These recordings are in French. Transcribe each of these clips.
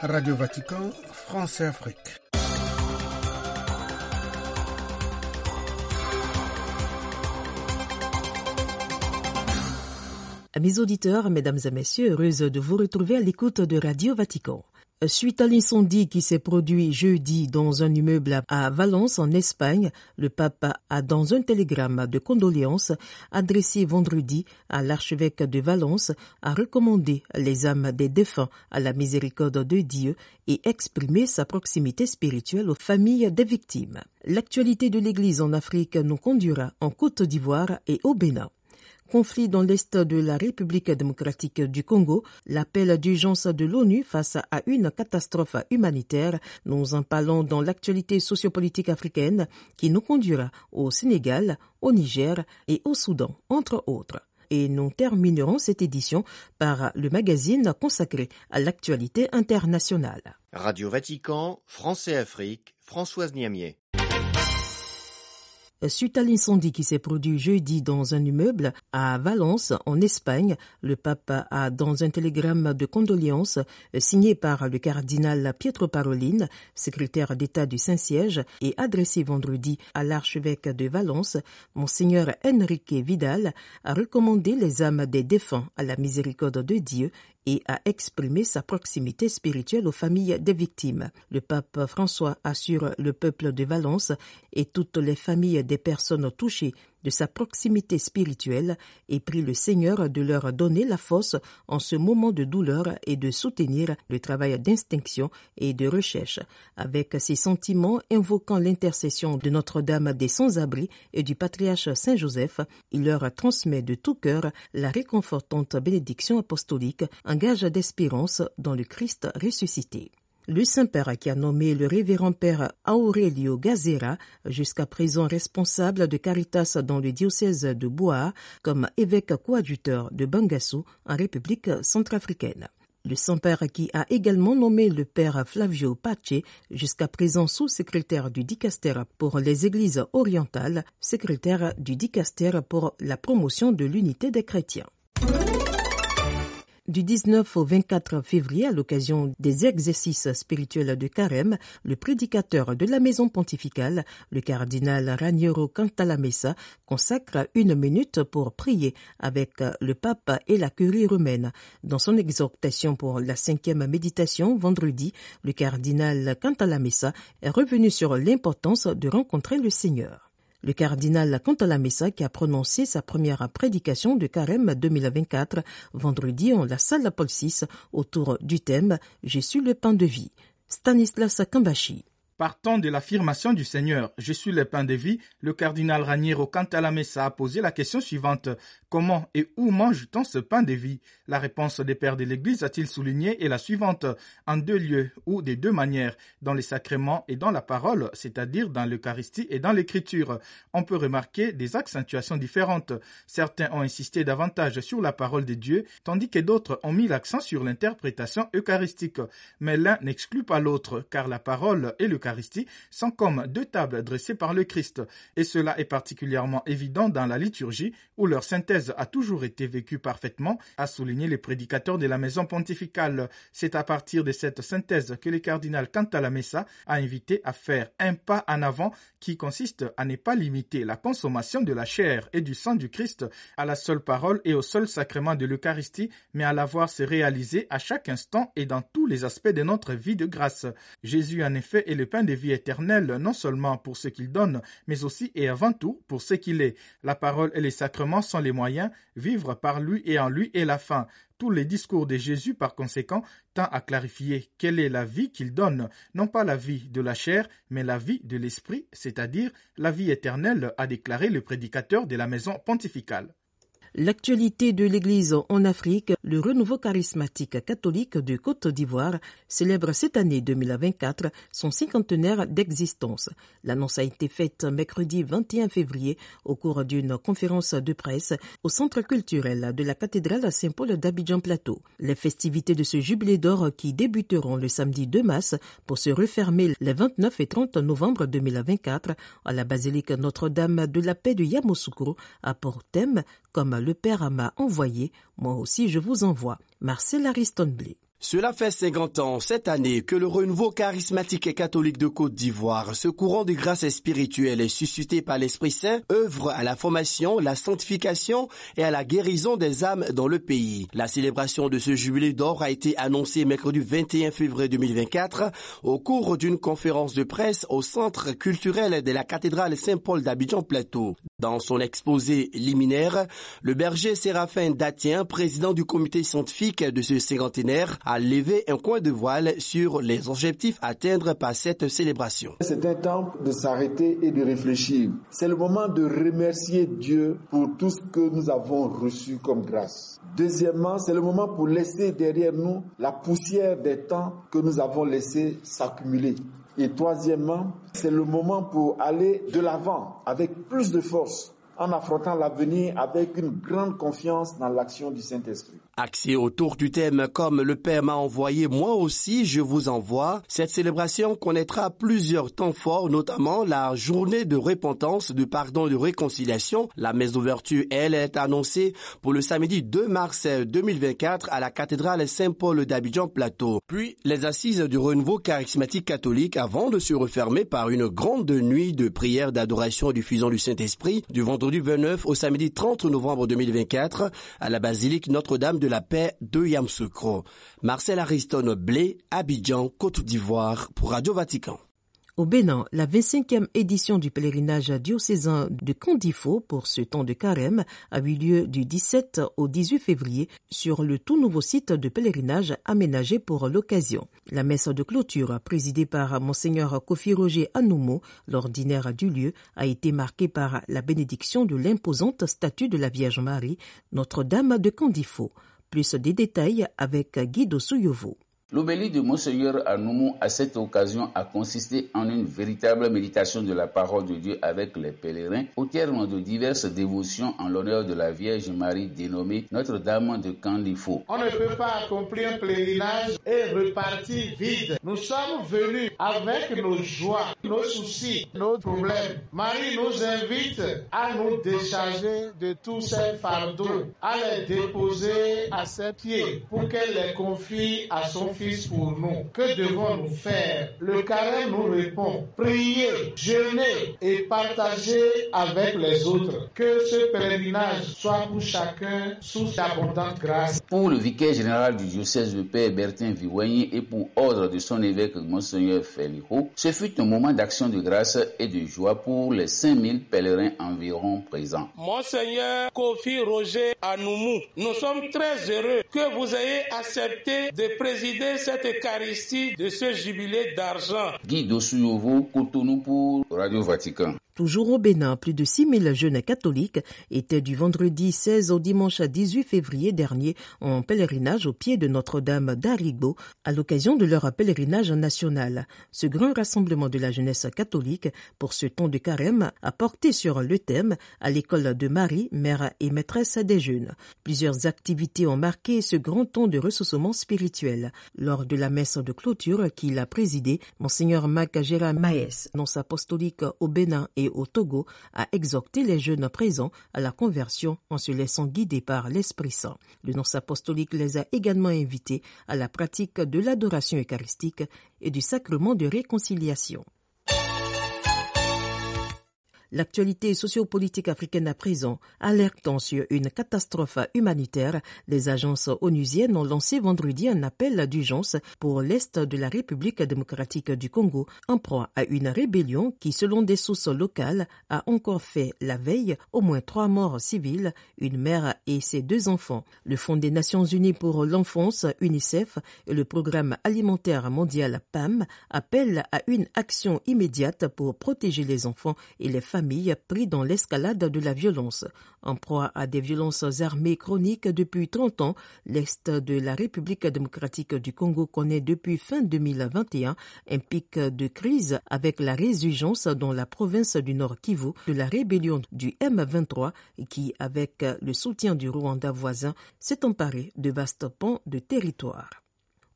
Radio Vatican, France et Afrique. Mes auditeurs, mesdames et messieurs, heureuse de vous retrouver à l'écoute de Radio Vatican. Suite à l'incendie qui s'est produit jeudi dans un immeuble à Valence, en Espagne, le pape a, dans un télégramme de condoléances adressé vendredi à l'archevêque de Valence, a recommandé les âmes des défunts à la miséricorde de Dieu et exprimé sa proximité spirituelle aux familles des victimes. L'actualité de l'Église en Afrique nous conduira en Côte d'Ivoire et au Bénin conflit dans l'est de la République démocratique du Congo, l'appel d'urgence de l'ONU face à une catastrophe humanitaire, nous en parlons dans l'actualité sociopolitique africaine qui nous conduira au Sénégal, au Niger et au Soudan, entre autres. Et nous terminerons cette édition par le magazine consacré à l'actualité internationale. Radio Vatican, France et Afrique, Françoise Niamier. Suite à l'incendie qui s'est produit jeudi dans un immeuble à Valence, en Espagne, le pape a, dans un télégramme de condoléances signé par le cardinal Pietro Parolin, secrétaire d'État du Saint-Siège, et adressé vendredi à l'archevêque de Valence, Monseigneur Enrique Vidal, a recommandé les âmes des défunts à la miséricorde de Dieu et a exprimé sa proximité spirituelle aux familles des victimes. Le pape François assure le peuple de Valence et toutes les familles des personnes touchées de sa proximité spirituelle et prie le Seigneur de leur donner la force en ce moment de douleur et de soutenir le travail d'instinction et de recherche. Avec ces sentiments invoquant l'intercession de Notre-Dame des Sans-Abris et du patriarche Saint-Joseph, il leur transmet de tout cœur la réconfortante bénédiction apostolique, un gage d'espérance dans le Christ ressuscité. Le Saint-Père qui a nommé le révérend Père Aurelio Gazera, jusqu'à présent responsable de Caritas dans le diocèse de Boa, comme évêque coadjuteur de Bangassou en République centrafricaine. Le Saint-Père qui a également nommé le Père Flavio Pace, jusqu'à présent sous-secrétaire du dicaster pour les églises orientales, secrétaire du dicaster pour la promotion de l'unité des chrétiens. Du 19 au 24 février, à l'occasion des exercices spirituels de Carême, le prédicateur de la maison pontificale, le cardinal Raniero Cantalamessa, consacre une minute pour prier avec le pape et la curie romaine. Dans son exhortation pour la cinquième méditation, vendredi, le cardinal Cantalamessa est revenu sur l'importance de rencontrer le Seigneur. Le cardinal Cantalamessa qui a prononcé sa première prédication de carême 2024 vendredi en la salle Paul VI autour du thème Je suis le pain de vie. Stanislas Kambashi. Partant de l'affirmation du Seigneur, je suis le pain de vie, le cardinal Raniero Cantalamessa a posé la question suivante. Comment et où mange-t-on ce pain de vie? La réponse des pères de l'Église, a-t-il souligné, est la suivante. En deux lieux ou de deux manières, dans les sacrements et dans la parole, c'est-à-dire dans l'Eucharistie et dans l'Écriture. On peut remarquer des accentuations différentes. Certains ont insisté davantage sur la parole de Dieu, tandis que d'autres ont mis l'accent sur l'interprétation eucharistique. Mais l'un n'exclut pas l'autre, car la parole et l'Eucharistie sont comme deux tables dressées par le Christ, et cela est particulièrement évident dans la liturgie où leur synthèse a toujours été vécue parfaitement, a souligné les prédicateurs de la maison pontificale. C'est à partir de cette synthèse que le cardinal Cantalamessa a invité à faire un pas en avant qui consiste à ne pas limiter la consommation de la chair et du sang du Christ à la seule parole et au seul sacrement de l'Eucharistie, mais à la voir se réaliser à chaque instant et dans tous les aspects de notre vie de grâce. Jésus en effet est le pain de vie éternelle, non seulement pour ce qu'il donne, mais aussi et avant tout pour ce qu'il est. La parole et les sacrements sont les moyens, vivre par lui et en lui est la fin. Tous les discours de Jésus, par conséquent, tend à clarifier quelle est la vie qu'il donne, non pas la vie de la chair, mais la vie de l'esprit, c'est-à-dire la vie éternelle, a déclaré le prédicateur de la maison pontificale. L'actualité de l'Église en Afrique, le renouveau charismatique catholique de Côte d'Ivoire célèbre cette année 2024 son cinquantenaire d'existence. L'annonce a été faite mercredi 21 février au cours d'une conférence de presse au centre culturel de la cathédrale Saint-Paul d'Abidjan-Plateau. Les festivités de ce jubilé d'or qui débuteront le samedi 2 mars pour se refermer les 29 et 30 novembre 2024 à la basilique Notre-Dame de la Paix de Yamoussoukro a pour thème comme le Père m'a envoyé, moi aussi je vous envoie. Marcel Ariston Blé. Cela fait 50 ans cette année que le renouveau charismatique et catholique de Côte d'Ivoire, ce courant de grâce spirituelle suscité par l'Esprit Saint, œuvre à la formation, la sanctification et à la guérison des âmes dans le pays. La célébration de ce jubilé d'or a été annoncée mercredi 21 février 2024 au cours d'une conférence de presse au centre culturel de la cathédrale Saint-Paul d'Abidjan Plateau. Dans son exposé liminaire, le berger Séraphin Datien, président du comité scientifique de ce cinquantenaire, a levé un coin de voile sur les objectifs à atteindre par cette célébration. C'est un temps de s'arrêter et de réfléchir. C'est le moment de remercier Dieu pour tout ce que nous avons reçu comme grâce. Deuxièmement, c'est le moment pour laisser derrière nous la poussière des temps que nous avons laissé s'accumuler. Et troisièmement, c'est le moment pour aller de l'avant avec plus de force en affrontant l'avenir avec une grande confiance dans l'action du Saint-Esprit. Axé autour du thème comme le Père m'a envoyé, moi aussi je vous envoie, cette célébration connaîtra plusieurs temps forts, notamment la journée de repentance, de pardon, de réconciliation. La messe d'ouverture, elle, est annoncée pour le samedi 2 mars 2024 à la cathédrale Saint-Paul d'Abidjan Plateau. Puis les assises du renouveau charismatique catholique avant de se refermer par une grande nuit de prière, d'adoration et diffusion du Saint-Esprit du vendredi 29 au samedi 30 novembre 2024 à la basilique Notre-Dame de la paix de Yamsoukro. Marcel Ariston Blé, Abidjan, Côte d'Ivoire pour Radio Vatican. Au Bénin, la 25e édition du pèlerinage diocésain de Condifo pour ce temps de carême a eu lieu du 17 au 18 février sur le tout nouveau site de pèlerinage aménagé pour l'occasion. La messe de clôture, présidée par Monseigneur Kofi Roger Anoumo, l'ordinaire du lieu, a été marquée par la bénédiction de l'imposante statue de la Vierge Marie, Notre-Dame de Condifo. Plus des détails avec Guido Souyovo. L'obélie de Monseigneur Anoumou à cette occasion a consisté en une véritable méditation de la parole de Dieu avec les pèlerins au terme de diverses dévotions en l'honneur de la Vierge Marie dénommée Notre-Dame de Candifo. On ne peut pas accomplir un pèlerinage et repartir vide. Nous sommes venus avec nos joies, nos soucis, nos problèmes. Marie nous invite à nous décharger de tous ces fardeaux, à les déposer à ses pieds pour qu'elle les confie à son Fils pour nous. Que devons-nous faire? Le carême nous répond. Prier, jeûner et partager avec les autres. Que ce pèlerinage soit pour chacun sous d'abondante grâce. Pour le vicaire général du diocèse de Père Bertin Vivoigny et pour ordre de son évêque Monseigneur Félico, ce fut un moment d'action de grâce et de joie pour les 5000 pèlerins environ présents. Monseigneur Kofi Roger Anoumou, nous sommes très heureux que vous ayez accepté de présider cette Eucharistie de ce jubilé d'argent. Guy Dossouyovo, Cotonou pour Radio Vatican. Toujours au Bénin, plus de 6000 jeunes catholiques étaient du vendredi 16 au dimanche 18 février dernier en pèlerinage au pied de Notre-Dame d'Arigbo à l'occasion de leur pèlerinage national. Ce grand rassemblement de la jeunesse catholique pour ce temps de carême a porté sur le thème à l'école de Marie, mère et maîtresse des jeunes. Plusieurs activités ont marqué ce grand temps de ressourcement spirituel. Lors de la messe de clôture qu'il a présidée, Monseigneur Macagera Maes, nonce apostolique au Bénin et au Togo a exhorté les jeunes présents à la conversion en se laissant guider par l'Esprit Saint. Le nonce apostolique les a également invités à la pratique de l'adoration eucharistique et du sacrement de réconciliation. L'actualité sociopolitique africaine à présent, alertant sur une catastrophe humanitaire, les agences onusiennes ont lancé vendredi un appel d'urgence pour l'Est de la République démocratique du Congo, en proie à une rébellion qui, selon des sources locales, a encore fait la veille au moins trois morts civiles, une mère et ses deux enfants. Le Fonds des Nations Unies pour l'enfance, UNICEF, et le Programme alimentaire mondial PAM appellent à une action immédiate pour protéger les enfants et les pris dans l'escalade de la violence. En proie à des violences armées chroniques depuis 30 ans, l'Est de la République démocratique du Congo connaît depuis fin 2021 un pic de crise avec la résurgence dans la province du Nord Kivu de la rébellion du M23 qui, avec le soutien du Rwanda voisin, s'est emparé de vastes pans de territoire.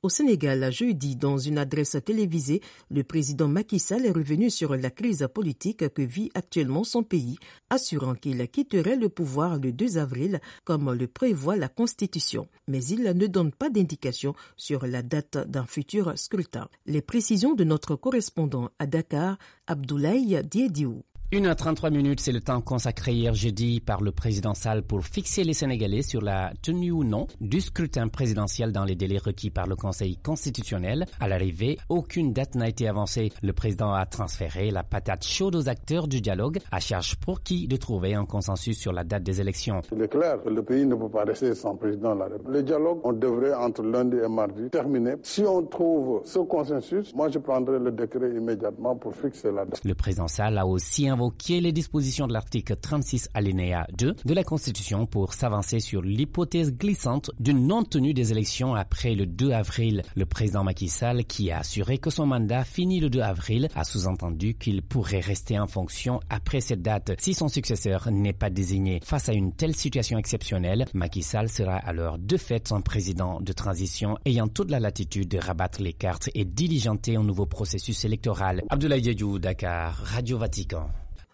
Au Sénégal, jeudi, dans une adresse télévisée, le président Macky Sall est revenu sur la crise politique que vit actuellement son pays, assurant qu'il quitterait le pouvoir le 2 avril, comme le prévoit la Constitution. Mais il ne donne pas d'indication sur la date d'un futur scrutin. Les précisions de notre correspondant à Dakar, Abdoulaye Diediou. 1h33 minutes, c'est le temps consacré hier jeudi par le président Sall pour fixer les Sénégalais sur la tenue ou non du scrutin présidentiel dans les délais requis par le Conseil constitutionnel. À l'arrivée, aucune date n'a été avancée. Le président a transféré la patate chaude aux acteurs du dialogue, à charge pour qui de trouver un consensus sur la date des élections. Il est clair que le pays ne peut pas rester sans président de la République. Le dialogue, on devrait entre lundi et mardi terminer. Si on trouve ce consensus, moi je prendrai le décret immédiatement pour fixer la date. Le président Sall a aussi invoqué les dispositions de l'article 36 alinéa 2 de la Constitution pour s'avancer sur l'hypothèse glissante d'une non-tenue des élections après le 2 avril. Le président Macky Sall, qui a assuré que son mandat finit le 2 avril, a sous-entendu qu'il pourrait rester en fonction après cette date si son successeur n'est pas désigné. Face à une telle situation exceptionnelle, Macky Sall sera alors de fait son président de transition ayant toute la latitude de rabattre les cartes et diligenter un nouveau processus électoral. Abdoulaye Diédhiou, Dakar, Radio Vatican.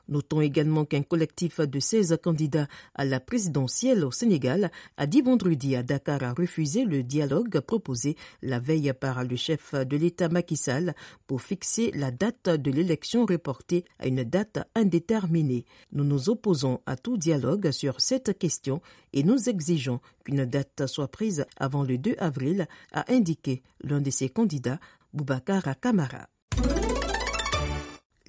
Notons également qu'un collectif de 16 candidats à la présidentielle au Sénégal a dit vendredi à Dakar à refuser le dialogue proposé la veille par le chef de l'État Macky pour fixer la date de l'élection reportée à une date indéterminée. Nous nous opposons à tout dialogue sur cette question et nous exigeons qu'une date soit prise avant le 2 avril, a indiqué l'un de ses candidats, Boubacar Kamara.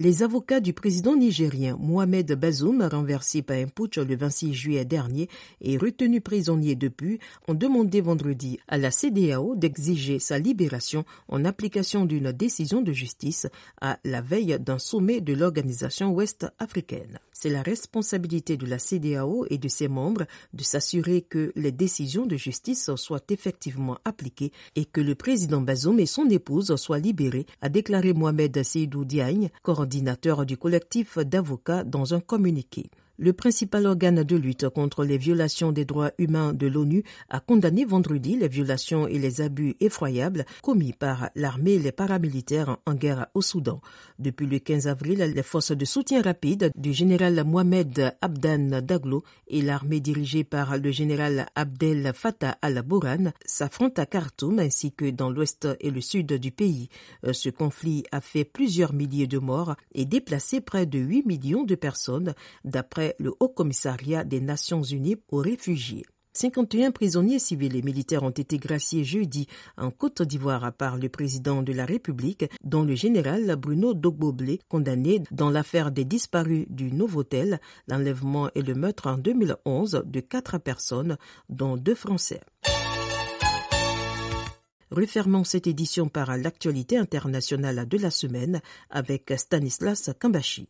Les avocats du président nigérien Mohamed Bazoum, renversé par un putsch le 26 juillet dernier et retenu prisonnier depuis, ont demandé vendredi à la CDAO d'exiger sa libération en application d'une décision de justice à la veille d'un sommet de l'organisation ouest africaine. C'est la responsabilité de la CDAO et de ses membres de s'assurer que les décisions de justice soient effectivement appliquées et que le président Bazoum et son épouse soient libérés, a déclaré Mohamed Seydou Diagne, du collectif d'avocats dans un communiqué. Le principal organe de lutte contre les violations des droits humains de l'ONU a condamné vendredi les violations et les abus effroyables commis par l'armée et les paramilitaires en guerre au Soudan. Depuis le 15 avril, les forces de soutien rapide du général Mohamed Abdan Daglo et l'armée dirigée par le général Abdel Fattah al-Boran s'affrontent à Khartoum ainsi que dans l'ouest et le sud du pays. Ce conflit a fait plusieurs milliers de morts et déplacé près de 8 millions de personnes d'après le Haut Commissariat des Nations Unies aux réfugiés. 51 prisonniers civils et militaires ont été graciés jeudi en Côte d'Ivoire par le président de la République, dont le général Bruno Dogboblé, condamné dans l'affaire des disparus du Novotel, l'enlèvement et le meurtre en 2011 de quatre personnes, dont deux Français. Refermons cette édition par l'actualité internationale de la semaine avec Stanislas Kambashi.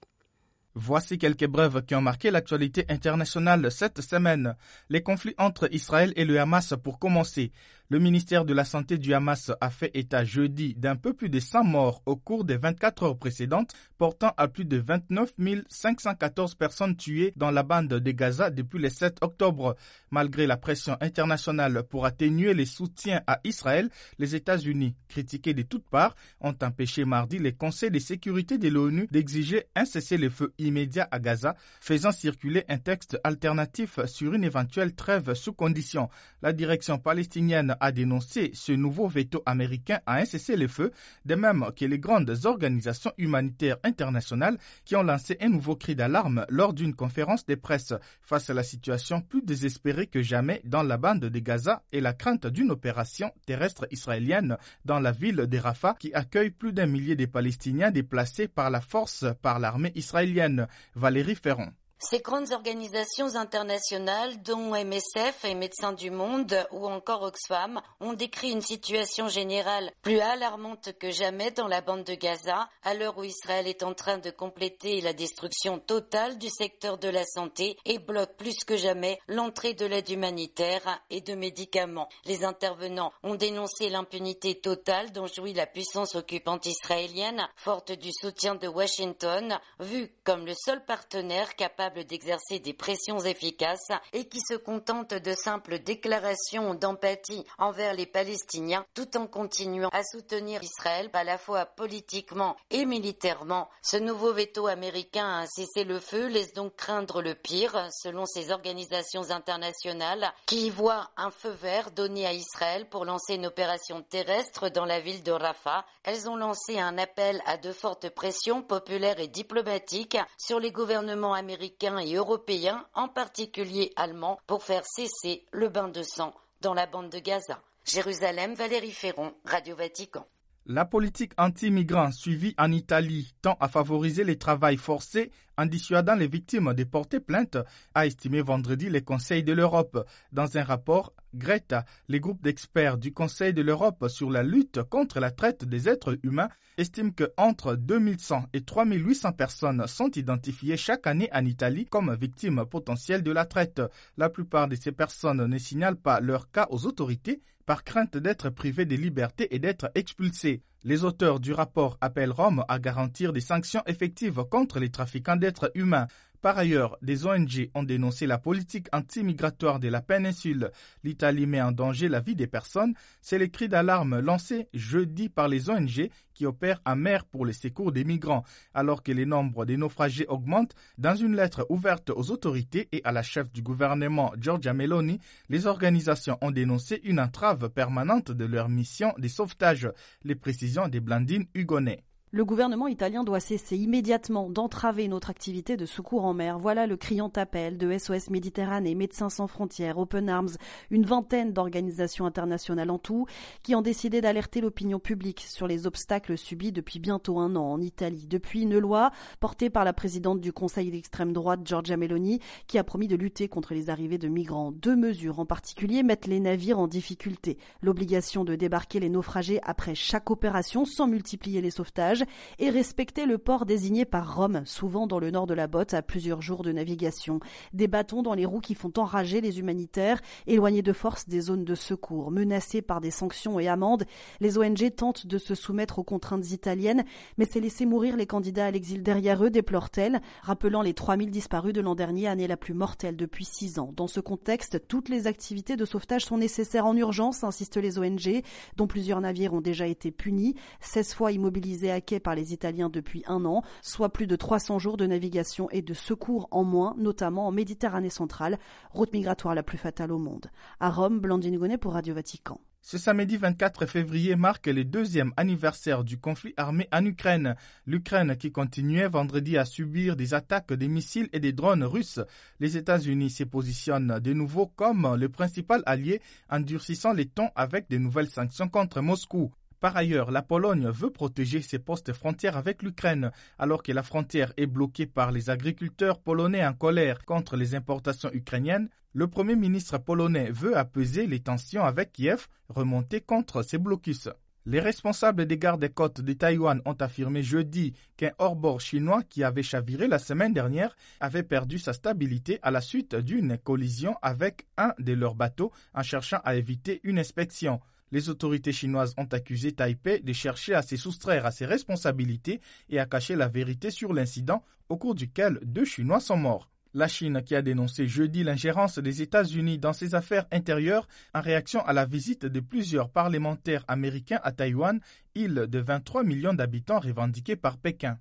Voici quelques brèves qui ont marqué l'actualité internationale cette semaine. Les conflits entre Israël et le Hamas pour commencer. Le ministère de la Santé du Hamas a fait état jeudi d'un peu plus de 100 morts au cours des 24 heures précédentes, portant à plus de 29 514 personnes tuées dans la bande de Gaza depuis le 7 octobre. Malgré la pression internationale pour atténuer les soutiens à Israël, les États-Unis, critiqués de toutes parts, ont empêché mardi les conseils de sécurité de l'ONU d'exiger un cessez-le-feu immédiat à Gaza, faisant circuler un texte alternatif sur une éventuelle trêve sous condition. La direction palestinienne a dénoncé ce nouveau veto américain à un cessez-le-feu, de même que les grandes organisations humanitaires internationales qui ont lancé un nouveau cri d'alarme lors d'une conférence de presse face à la situation plus désespérée que jamais dans la bande de Gaza et la crainte d'une opération terrestre israélienne dans la ville de Rafah qui accueille plus d'un millier de Palestiniens déplacés par la force par l'armée israélienne. Valérie Ferron. Ces grandes organisations internationales, dont MSF et Médecins du Monde ou encore Oxfam, ont décrit une situation générale plus alarmante que jamais dans la bande de Gaza, à l'heure où Israël est en train de compléter la destruction totale du secteur de la santé et bloque plus que jamais l'entrée de l'aide humanitaire et de médicaments. Les intervenants ont dénoncé l'impunité totale dont jouit la puissance occupante israélienne, forte du soutien de Washington, vue comme le seul partenaire capable d'exercer des pressions efficaces et qui se contente de simples déclarations d'empathie envers les Palestiniens tout en continuant à soutenir Israël à la fois politiquement et militairement. Ce nouveau veto américain à un cessez-le-feu laisse donc craindre le pire selon ces organisations internationales qui y voient un feu vert donné à Israël pour lancer une opération terrestre dans la ville de Rafah. Elles ont lancé un appel à de fortes pressions populaires et diplomatiques sur les gouvernements américains et européens, en particulier allemands, pour faire cesser le bain de sang dans la bande de Gaza. Jérusalem, Valérie Ferron, Radio Vatican. La politique anti-migrants suivie en Italie tend à favoriser les travails forcés en dissuadant les victimes de porter plainte, a estimé vendredi le Conseil de l'Europe. Dans un rapport, Greta, les groupes d'experts du Conseil de l'Europe sur la lutte contre la traite des êtres humains, estiment que entre 2100 et 3800 personnes sont identifiées chaque année en Italie comme victimes potentielles de la traite. La plupart de ces personnes ne signalent pas leur cas aux autorités par crainte d'être privés de liberté et d'être expulsés. Les auteurs du rapport appellent Rome à garantir des sanctions effectives contre les trafiquants d'êtres humains. Par ailleurs, des ONG ont dénoncé la politique anti-migratoire de la péninsule. L'Italie met en danger la vie des personnes. C'est le cri d'alarme lancé jeudi par les ONG qui opèrent à mer pour les secours des migrants. Alors que les nombres des naufragés augmentent, dans une lettre ouverte aux autorités et à la chef du gouvernement Giorgia Meloni, les organisations ont dénoncé une entrave permanente de leur mission de sauvetage. Les précisions des Blandines Hugonnet. Le gouvernement italien doit cesser immédiatement d'entraver notre activité de secours en mer. Voilà le criant appel de SOS Méditerranée, Médecins sans frontières, Open Arms, une vingtaine d'organisations internationales en tout, qui ont décidé d'alerter l'opinion publique sur les obstacles subis depuis bientôt un an en Italie. Depuis une loi portée par la présidente du Conseil d'extrême droite, Giorgia Meloni, qui a promis de lutter contre les arrivées de migrants. Deux mesures en particulier mettent les navires en difficulté. L'obligation de débarquer les naufragés après chaque opération sans multiplier les sauvetages et respecter le port désigné par Rome, souvent dans le nord de la botte à plusieurs jours de navigation. Des bâtons dans les roues qui font enrager les humanitaires, éloignés de force des zones de secours. Menacés par des sanctions et amendes, les ONG tentent de se soumettre aux contraintes italiennes, mais c'est laisser mourir les candidats à l'exil derrière eux, déplore-t-elle, rappelant les 3000 disparus de l'an dernier, année la plus mortelle depuis six ans. Dans ce contexte, toutes les activités de sauvetage sont nécessaires en urgence, insistent les ONG, dont plusieurs navires ont déjà été punis, 16 fois immobilisés à par les Italiens depuis un an, soit plus de 300 jours de navigation et de secours en moins, notamment en Méditerranée centrale, route migratoire la plus fatale au monde. À Rome, Blandine Gonnet pour Radio Vatican. Ce samedi 24 février marque le deuxième anniversaire du conflit armé en Ukraine. L'Ukraine qui continuait vendredi à subir des attaques des missiles et des drones russes. Les États-Unis se positionnent de nouveau comme le principal allié en durcissant les tons avec de nouvelles sanctions contre Moscou. Par ailleurs, la Pologne veut protéger ses postes frontières avec l'Ukraine, alors que la frontière est bloquée par les agriculteurs polonais en colère contre les importations ukrainiennes. Le Premier ministre polonais veut apaiser les tensions avec Kiev, remonter contre ces blocus. Les responsables des gardes-côtes de Taïwan ont affirmé jeudi qu'un hors-bord chinois qui avait chaviré la semaine dernière avait perdu sa stabilité à la suite d'une collision avec un de leurs bateaux en cherchant à éviter une inspection. Les autorités chinoises ont accusé Taipei de chercher à se soustraire à ses responsabilités et à cacher la vérité sur l'incident au cours duquel deux Chinois sont morts. La Chine qui a dénoncé jeudi l'ingérence des États-Unis dans ses affaires intérieures en réaction à la visite de plusieurs parlementaires américains à Taïwan, île de 23 millions d'habitants revendiquée par Pékin.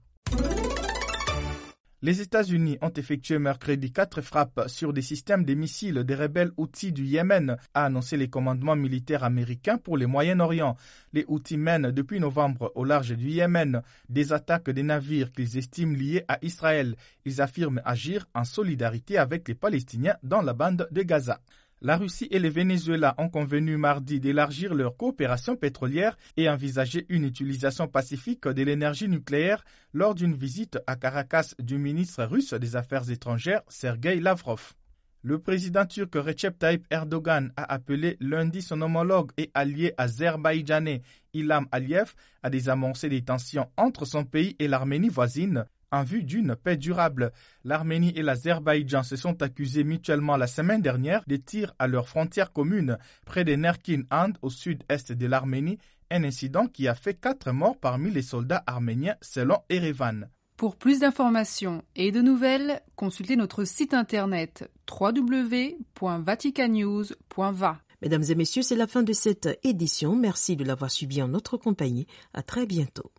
Les États-Unis ont effectué mercredi quatre frappes sur des systèmes de missiles des rebelles Houthis du Yémen, a annoncé les commandements militaires américains pour le Moyen-Orient. Les Houthis mènent depuis novembre au large du Yémen des attaques des navires qu'ils estiment liés à Israël. Ils affirment agir en solidarité avec les Palestiniens dans la bande de Gaza. La Russie et le Venezuela ont convenu mardi d'élargir leur coopération pétrolière et envisager une utilisation pacifique de l'énergie nucléaire lors d'une visite à Caracas du ministre russe des Affaires étrangères Sergei Lavrov. Le président turc Recep Tayyip Erdogan a appelé lundi son homologue et allié azerbaïdjanais Ilham Aliyev à désamorcer des tensions entre son pays et l'Arménie voisine en vue d'une paix durable. L'Arménie et l'Azerbaïdjan se sont accusés mutuellement la semaine dernière des tirs à leur frontière commune près de Nerkin And au sud-est de l'Arménie, un incident qui a fait quatre morts parmi les soldats arméniens selon Erevan. Pour plus d'informations et de nouvelles, consultez notre site internet www.vaticanews.va. Mesdames et messieurs, c'est la fin de cette édition. Merci de l'avoir suivi en notre compagnie. À très bientôt.